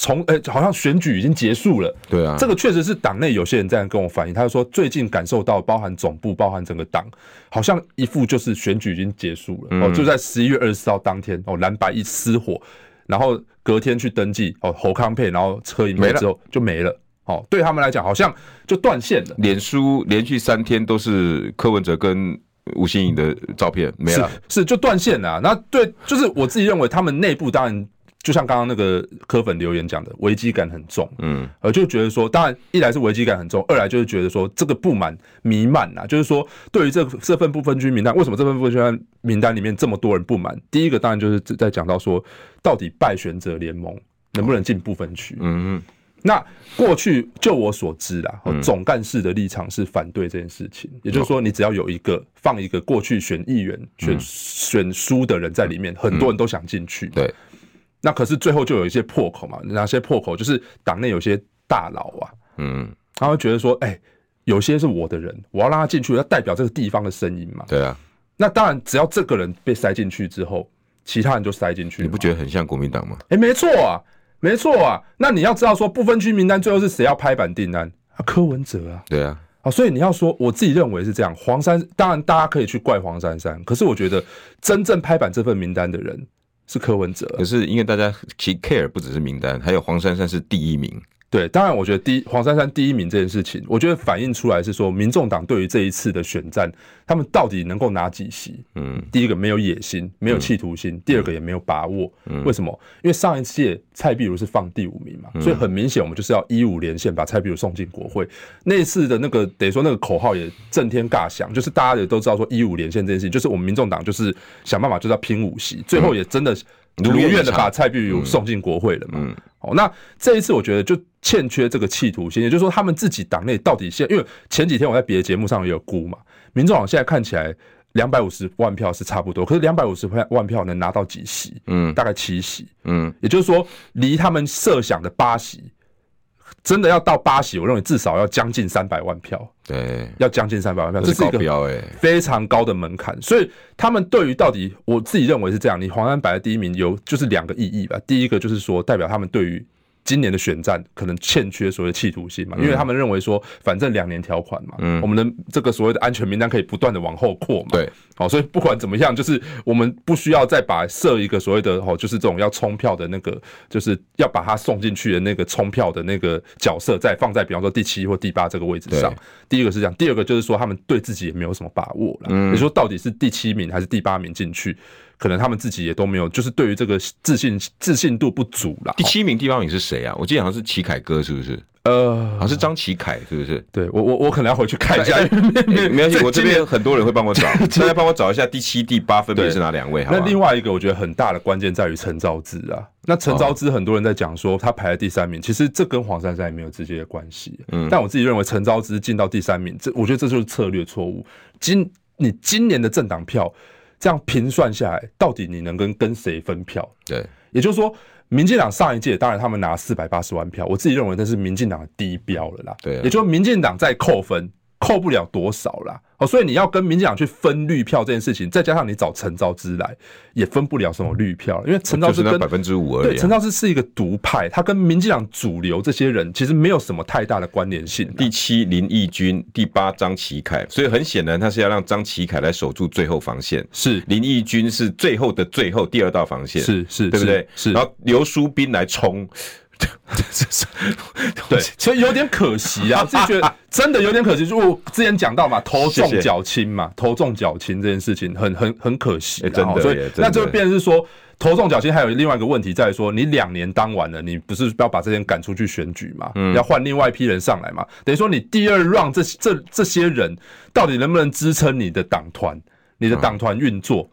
从诶、欸，好像选举已经结束了。对啊，这个确实是党内有些人这样跟我反映。他就说，最近感受到，包含总部，包含整个党，好像一副就是选举已经结束了。哦，就在十一月二十四号当天，哦，蓝白一失火，然后隔天去登记，哦，侯康配，然后车赢了之后就没了。哦，对他们来讲，好像就断线了。脸书连续三天都是柯文哲跟吴欣颖的照片，没了，是，是就断线了。那对，就是我自己认为，他们内部当然。就像刚刚那个柯粉留言讲的，危机感很重，嗯，呃，就觉得说，当然一来是危机感很重，二来就是觉得说这个不满弥漫呐，就是说对于这这份不分区名单，为什么这份不分区名单里面这么多人不满？第一个当然就是在讲到说，到底败选者联盟能不能进不分区？嗯嗯，那过去就我所知啦，总干事的立场是反对这件事情，也就是说，你只要有一个放一个过去选议员选选书的人在里面，很多人都想进去，对。那可是最后就有一些破口嘛？哪些破口？就是党内有些大佬啊，嗯，他会觉得说，哎、欸，有些是我的人，我要让他进去，要代表这个地方的声音嘛。对啊。那当然，只要这个人被塞进去之后，其他人就塞进去。你不觉得很像国民党吗？哎、欸，没错啊，没错啊。那你要知道说，不分区名单最后是谁要拍板定案？啊，柯文哲啊。对啊。啊，所以你要说，我自己认为是这样。黄珊，当然大家可以去怪黄珊珊，可是我觉得真正拍板这份名单的人。是柯文哲，可是因为大家其 care 不只是名单，还有黄珊珊是第一名。对，当然，我觉得第一黄珊珊第一名这件事情，我觉得反映出来是说，民众党对于这一次的选战，他们到底能够拿几席？嗯，第一个没有野心，没有企图心；嗯、第二个也没有把握。嗯，为什么？因为上一届蔡壁如是放第五名嘛，所以很明显，我们就是要一五连线把蔡壁如送进国会。那一次的那个等于说那个口号也震天尬响，就是大家也都知道说一五连线这件事情，就是我们民众党就是想办法就是要拼五席，最后也真的如愿的把蔡壁如送进国会了嘛。嗯，好，那这一次我觉得就。欠缺这个企图心，也就是说，他们自己党内到底现，因为前几天我在别的节目上也有估嘛，民众党现在看起来两百五十万票是差不多，可是两百五十万票能拿到几席？嗯，大概七席。嗯，也就是说，离他们设想的八席，真的要到八席，我认为至少要将近三百万票。对，要将近三百万票，这是一个非常高的门槛。所以他们对于到底，我自己认为是这样，你黄安摆在第一名有就是两个意义吧。第一个就是说，代表他们对于。今年的选战可能欠缺所谓的企图心嘛，因为他们认为说，反正两年条款嘛，嗯，我们的这个所谓的安全名单可以不断的往后扩嘛，对，好，所以不管怎么样，就是我们不需要再把设一个所谓的哦，就是这种要冲票的那个，就是要把它送进去的那个冲票的那个角色，再放在比方说第七或第八这个位置上。第一个是这样，第二个就是说他们对自己也没有什么把握了，嗯，你说到底是第七名还是第八名进去？可能他们自己也都没有，就是对于这个自信自信度不足啦。第七名、第八名是谁啊？我记得好像是齐凯哥，是不是？呃，好像是张齐凯，是不是？对我，我我可能要回去看一下。欸、*laughs* 没关系，我这边很多人会帮我找，大家帮我找一下第七、第八分别是哪两位？好，那另外一个我觉得很大的关键在于陈昭之啊。那陈昭之很多人在讲说他排在第三名，其实这跟黄珊珊也没有直接的关系。嗯，但我自己认为陈昭之进到第三名，这我觉得这就是策略错误。今你今年的政党票。这样平算下来，到底你能跟跟谁分票？对，也就是说，民进党上一届当然他们拿四百八十万票，我自己认为那是民进党的低标了啦。对，也就是，民进党再扣分，扣不了多少啦。哦，所以你要跟民进党去分绿票这件事情，再加上你找陈昭之来，也分不了什么绿票，因为陈昭之跟百分之五而已。对，陈昭之是一个独派，他跟民进党主流这些人其实没有什么太大的关联性。第七林义君，第八张启凯，所以很显然他是要让张启凯来守住最后防线。是林义君是最后的最后第二道防线，是是，对不对？是，然后刘书斌来冲。*laughs* 对，*laughs* 所以有点可惜啊，*laughs* 自己觉得真的有点可惜。就我之前讲到嘛，头重脚轻嘛，头重脚轻这件事情很很很可惜。真的，所以那就变成是说头重脚轻，还有另外一个问题在于说，你两年当完了，你不是要把这些人赶出去选举嘛？嗯，要换另外一批人上来嘛？等于说你第二 round 这这这些人到底能不能支撑你的党团，你的党团运作？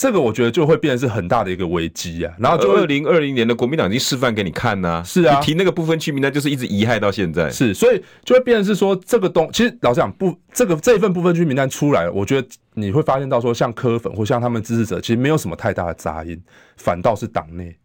这个我觉得就会变成是很大的一个危机啊，然后就二零二零年的国民党已经示范给你看呐、啊，是啊，提那个不分区名单就是一直遗害到现在，是，所以就会变成是说这个东，其实老实讲不，这个这一份不分区名单出来，我觉得你会发现到说像柯粉或像他们支持者，其实没有什么太大的杂音，反倒是党内。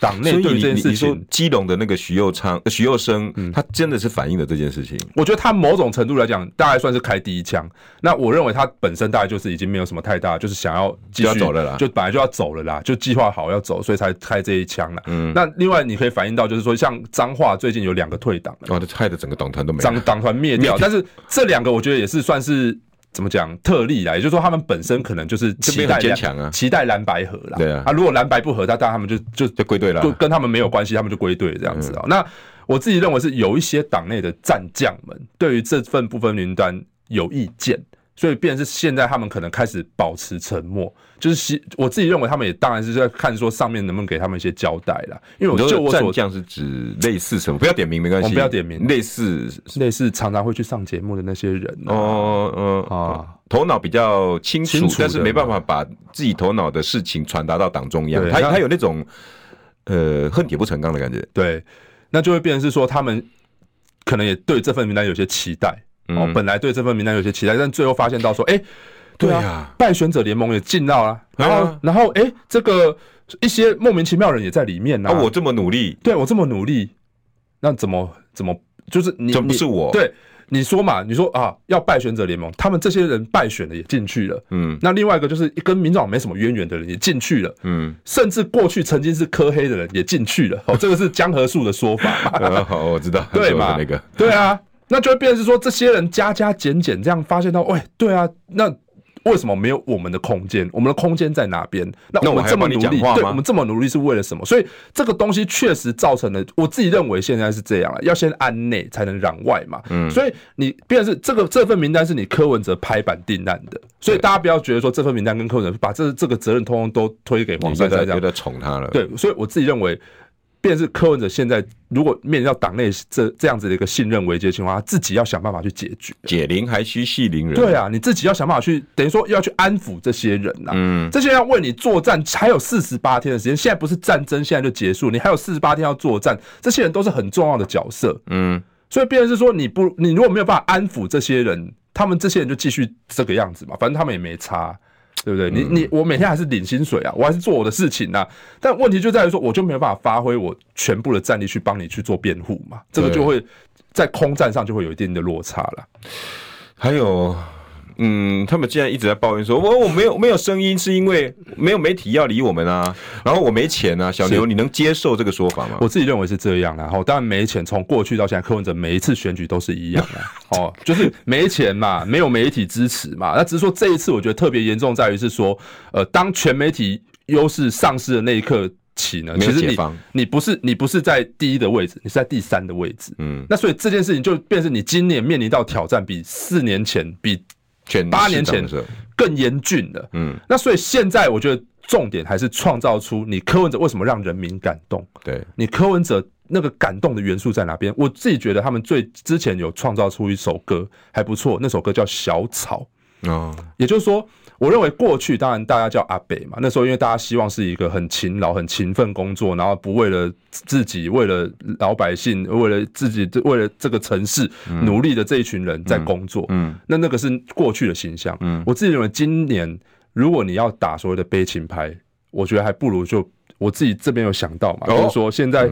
党内对这件事情，基隆的那个徐佑昌、徐佑生，他真的是反映了这件事情。我觉得他某种程度来讲，大概算是开第一枪。那我认为他本身大概就是已经没有什么太大，就是想要继续走了啦，就本来就要走了啦，就计划好要走，所以才开这一枪了。嗯，那另外你可以反映到，就是说像彰化最近有两个退党了，哇，这害得整个党团都没党党团灭掉。但是这两个我觉得也是算是。怎么讲特例啦？也就是说，他们本身可能就是期待坚强啊，期待蓝白合啦。对啊，啊，如果蓝白不合，那当然他们就就就归队了，跟他们没有关系，他们就归队这样子啊。那我自己认为是有一些党内的战将们对于这份不分名单有意见。所以，变成是现在他们可能开始保持沉默，就是希我自己认为他们也当然是在看说上面能不能给他们一些交代啦。因为我就我所战将是指类似什么？不要点名没关系，我不要点名。类似类似常常会去上节目的那些人哦，嗯啊，头脑比较清楚，但是没办法把自己头脑的事情传达到党中央。他他有那种呃恨铁不成钢的感觉。对，那就会变成是说他们可能也对这份名单有些期待。哦，本来对这份名单有些期待，但最后发现到说，哎，对啊，败选者联盟也进到了，然后，然后，哎，这个一些莫名其妙的人也在里面呢。啊，我这么努力，对我这么努力，那怎么怎么就是你？这不是我？对，你说嘛，你说啊，要败选者联盟，他们这些人败选的也进去了，嗯，那另外一个就是跟民众党没什么渊源的人也进去了，嗯，甚至过去曾经是科黑的人也进去了，哦，这个是江河树的说法，好，*laughs* 我知道，对嘛，那个，对啊。那就会变成是说，这些人加加减减，这样发现到，喂，对啊，那为什么没有我们的空间？我们的空间在哪边？那我们这么努力，对，我们这么努力是为了什么？所以这个东西确实造成了，我自己认为现在是这样了，要先安内才能攘外嘛。嗯，所以你变成是这个这份名单是你柯文哲拍板定案的，所以大家不要觉得说这份名单跟柯文哲把这这个责任通通都推给黄珊珊这样，觉得宠他了。对，所以我自己认为。便是柯文哲现在如果面临到党内这这样子的一个信任危机的情况，他自己要想办法去解决。解铃还须系铃人。对啊，你自己要想办法去，等于说要去安抚这些人呐。嗯，这些人要为你作战，还有四十八天的时间。现在不是战争，现在就结束，你还有四十八天要作战。这些人都是很重要的角色。嗯，所以变成是说，你不，你如果没有办法安抚这些人，他们这些人就继续这个样子嘛，反正他们也没差。对不对？你你我每天还是领薪水啊，我还是做我的事情啊。但问题就在于说，我就没有办法发挥我全部的战力去帮你去做辩护嘛。这个就会在空战上就会有一定的落差了。还有。嗯，他们竟然一直在抱怨说，我我没有没有声音，是因为没有媒体要理我们啊，然后我没钱啊。小牛，你能接受这个说法吗？我自己认为是这样然后，当然没钱，从过去到现在，柯文哲每一次选举都是一样的。*laughs* 哦，就是没钱嘛，没有媒体支持嘛。那只是说这一次，我觉得特别严重在于是说，呃，当全媒体优势丧失的那一刻起呢，其实你你不是你不是在第一的位置，你是在第三的位置。嗯，那所以这件事情就变成你今年面临到挑战，比四年前比。八年前更严峻的，嗯，那所以现在我觉得重点还是创造出你柯文哲为什么让人民感动？对，你柯文哲那个感动的元素在哪边？我自己觉得他们最之前有创造出一首歌还不错，那首歌叫《小草》哦，也就是说。我认为过去当然大家叫阿北嘛，那时候因为大家希望是一个很勤劳、很勤奋工作，然后不为了自己、为了老百姓、为了自己、为了这个城市努力的这一群人在工作。嗯，那那个是过去的形象。嗯，我自己认为今年如果你要打所谓的悲情牌，我觉得还不如就。我自己这边有想到嘛，就是说现在，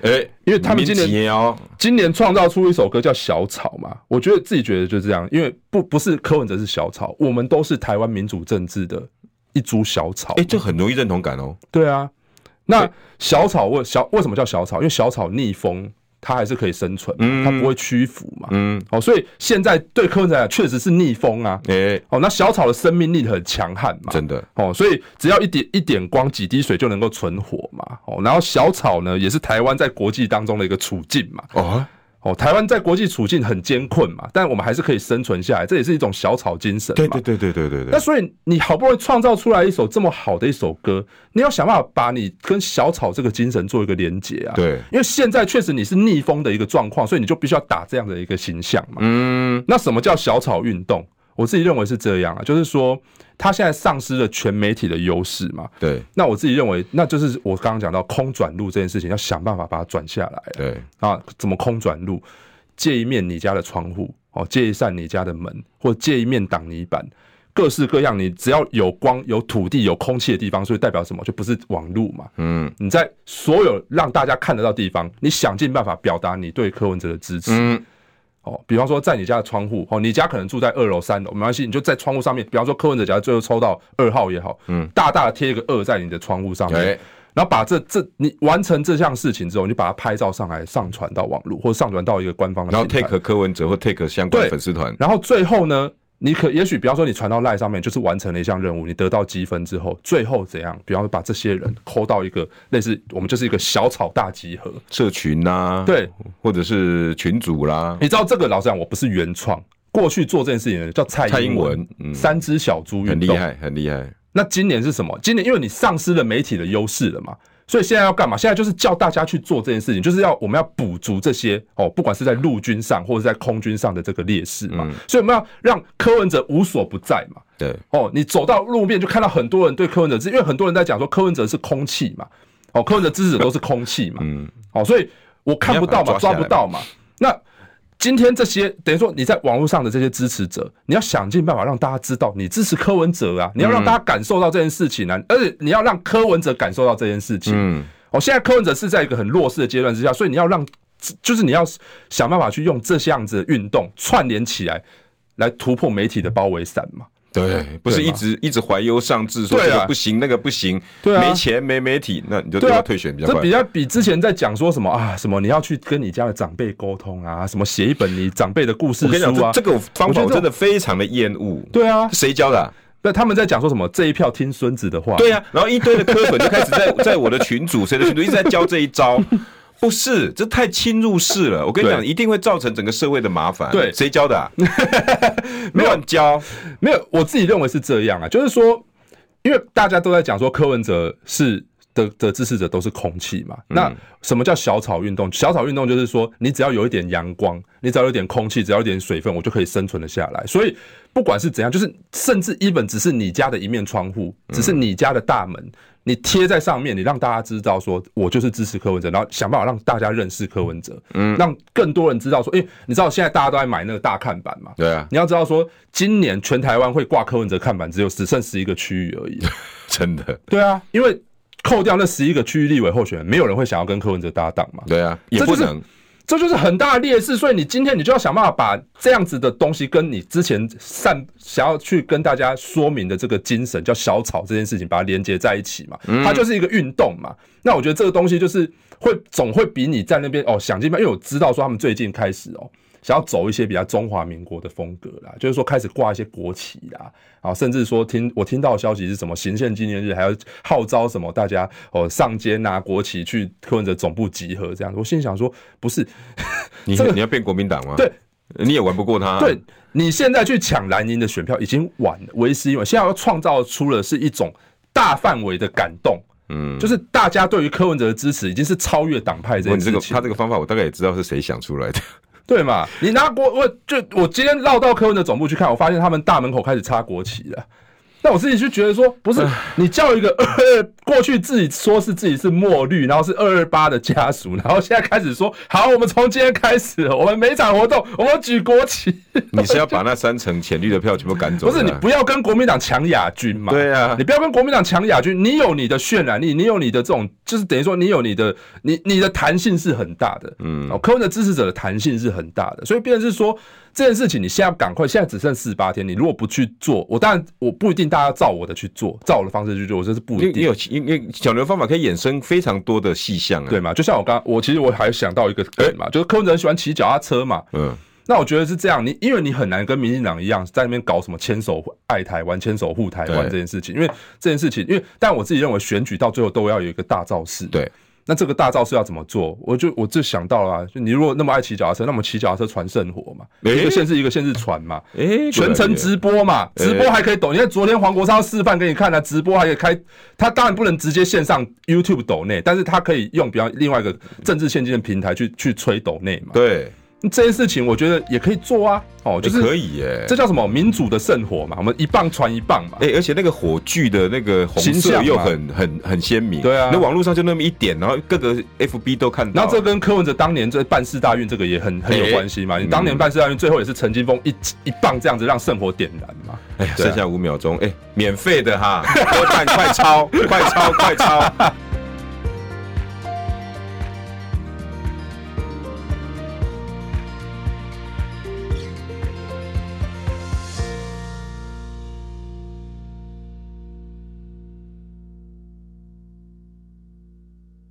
哎，因为他们今年今年创造出一首歌叫《小草》嘛，我觉得自己觉得就是这样，因为不不是柯文哲是小草，我们都是台湾民主政治的一株小草，哎，这很容易认同感哦。对啊，那小草为小为什么叫小草？因为小草逆风他还是可以生存，它不会屈服嘛。嗯，哦，所以现在对柯文哲来讲确实是逆风啊。哎，哦，那小草的生命力很强悍嘛，真的。哦，所以只要一点一点光几滴水就能够存活嘛。哦，然后小草呢也是台湾在国际当中的一个处境嘛。哦。哦，台湾在国际处境很艰困嘛，但我们还是可以生存下来，这也是一种小草精神嘛。对对对对对对对。那所以你好不容易创造出来一首这么好的一首歌，你要想办法把你跟小草这个精神做一个连结啊。对，因为现在确实你是逆风的一个状况，所以你就必须要打这样的一个形象嘛。嗯。那什么叫小草运动？我自己认为是这样啊，就是说他现在丧失了全媒体的优势嘛。对。那我自己认为，那就是我刚刚讲到空转路这件事情，要想办法把它转下来。对。啊，怎么空转路？借一面你家的窗户，哦，借一扇你家的门，或借一面挡泥板，各式各样。你只要有光、有土地、有空气的地方，所以代表什么？就不是网路嘛。嗯。你在所有让大家看得到地方，你想尽办法表达你对柯文哲的支持。嗯。哦，比方说在你家的窗户，哦，你家可能住在二楼、三楼，没关系，你就在窗户上面。比方说柯文哲，假如最后抽到二号也好，嗯，大大的贴一个二在你的窗户上面，然后把这这你完成这项事情之后，你把它拍照上来，上传到网络，或者上传到一个官方的。然后 take 柯文哲或 take 相关粉丝团。然后最后呢，你可也许比方说你传到赖上面，就是完成了一项任务，你得到积分之后，最后怎样？比方说把这些人扣到一个类似我们就是一个小草大集合社群啊，对，或者是群组啦。你知道这个老实讲，我不是原创，过去做这件事情的叫蔡蔡英文，嗯，三只小猪运动，很厉害，很厉害。那今年是什么？今年因为你丧失了媒体的优势了嘛。所以现在要干嘛？现在就是叫大家去做这件事情，就是要我们要补足这些哦，不管是在陆军上或者在空军上的这个劣势嘛。所以我们要让柯文哲无所不在嘛。对哦，你走到路面就看到很多人对柯文哲，因为很多人在讲说柯文哲是空气嘛。哦，柯文哲支持者都是空气嘛。嗯。哦，所以我看不到嘛，抓不到嘛。那。今天这些等于说你在网络上的这些支持者，你要想尽办法让大家知道你支持柯文哲啊！你要让大家感受到这件事情啊，而且你要让柯文哲感受到这件事情。嗯，哦，现在柯文哲是在一个很弱势的阶段之下，所以你要让，就是你要想办法去用这样子的运动串联起来，来突破媒体的包围伞嘛。对，不是一直一直怀忧丧志，说这个不行，那个不行，对啊，没钱没媒体，那你就对他退选比较快。这比较比之前在讲说什么啊，什么你要去跟你家的长辈沟通啊，什么写一本你长辈的故事书啊，这个方法我真的非常的厌恶。对啊，谁教的？那他们在讲说什么？这一票听孙子的话。对啊，然后一堆的科粉就开始在在我的群组，谁的群组一直在教这一招。不是，这太侵入式了。我跟你讲，一定会造成整个社会的麻烦。对，谁教的啊？*laughs* 没有教，没有。我自己认为是这样啊，就是说，因为大家都在讲说柯文哲是的的支持者都是空气嘛。那什么叫小草运动？小草运动就是说，你只要有一点阳光，你只要有一点空气，只要有一点水分，我就可以生存得下来。所以不管是怎样，就是甚至 even 只是你家的一面窗户，只是你家的大门。你贴在上面，你让大家知道说，我就是支持柯文哲，然后想办法让大家认识柯文哲，嗯，让更多人知道说，诶，你知道现在大家都在买那个大看板嘛？对啊，你要知道说，今年全台湾会挂柯文哲看板，只有只剩十一个区域而已，*laughs* 真的？对啊，因为扣掉那十一个区域立委候选人，没有人会想要跟柯文哲搭档嘛？对啊，也不能。这就是很大的劣势，所以你今天你就要想办法把这样子的东西跟你之前散想要去跟大家说明的这个精神，叫小草这件事情，把它连接在一起嘛。它就是一个运动嘛。那我觉得这个东西就是会总会比你在那边哦想尽办法，因为我知道说他们最近开始哦。想要走一些比较中华民国的风格啦，就是说开始挂一些国旗啦，啊，甚至说听我听到的消息是什么行宪纪念日还要号召什么大家哦上街拿国旗去柯文哲总部集合这样，我心里想说不是，*laughs* 你、这个、你要变国民党吗？对，你也玩不过他、啊。对，你现在去抢蓝营的选票已经晚了，为时已晚。现在要创造出了是一种大范围的感动，嗯，就是大家对于柯文哲的支持已经是超越党派这件事情。你这个他这个方法我大概也知道是谁想出来的。对嘛？你拿国我就我今天绕到科文的总部去看，我发现他们大门口开始插国旗了。那我自己就觉得说，不是你叫一个过去自己说是自己是墨绿，然后是二二八的家属，然后现在开始说好，我们从今天开始，我们每场活动我们举国旗。*laughs* 你是要把那三成浅绿的票全部赶走？不是，你不要跟国民党抢亚军嘛？对啊，你不要跟国民党抢亚军，你有你的渲染力，你有你的这种，就是等于说你有你的，你你的弹性是很大的。嗯，科文的支持者的弹性是很大的，所以变成是说。这件事情你现在要赶快，现在只剩四十八天，你如果不去做，我当然我不一定大家照我的去做，照我的方式去做，我这是不一定。你有因为小牛方法可以衍生非常多的细项啊，对嘛？就像我刚我其实我还想到一个梗嘛，欸、就是柯文哲喜欢骑脚踏车嘛，嗯。那我觉得是这样，你因为你很难跟民进党一样在那边搞什么牵手爱台湾、牵手护台湾这件事情，因为这件事情，因为但我自己认为选举到最后都要有一个大造势。对，那这个大造势要怎么做？我就我就想到了、啊，就你如果那么爱骑脚踏车，那么骑脚踏车传圣火嘛，欸、一个县市一个县市传嘛，哎、欸，全程直播嘛，欸、直播还可以抖。你看昨天黄国昌示范给你看了、啊，直播还可以开，他当然不能直接线上 YouTube 抖内，但是他可以用比较另外一个政治现金的平台去去吹抖内嘛，对。这件事情我觉得也可以做啊，哦，就是可以耶，这叫什么民主的圣火嘛，我们一棒传一棒嘛，哎，而且那个火炬的那个红色又很很很鲜明，对啊，那网络上就那么一点，然后各个 FB 都看到，然后这跟柯文哲当年在办事大运这个也很很有关系嘛，你当年办事大运最后也是陈金峰一一棒这样子让圣火点燃嘛，哎呀，剩下五秒钟，哎，免费的哈，快 *laughs* 快抄，快抄，快抄。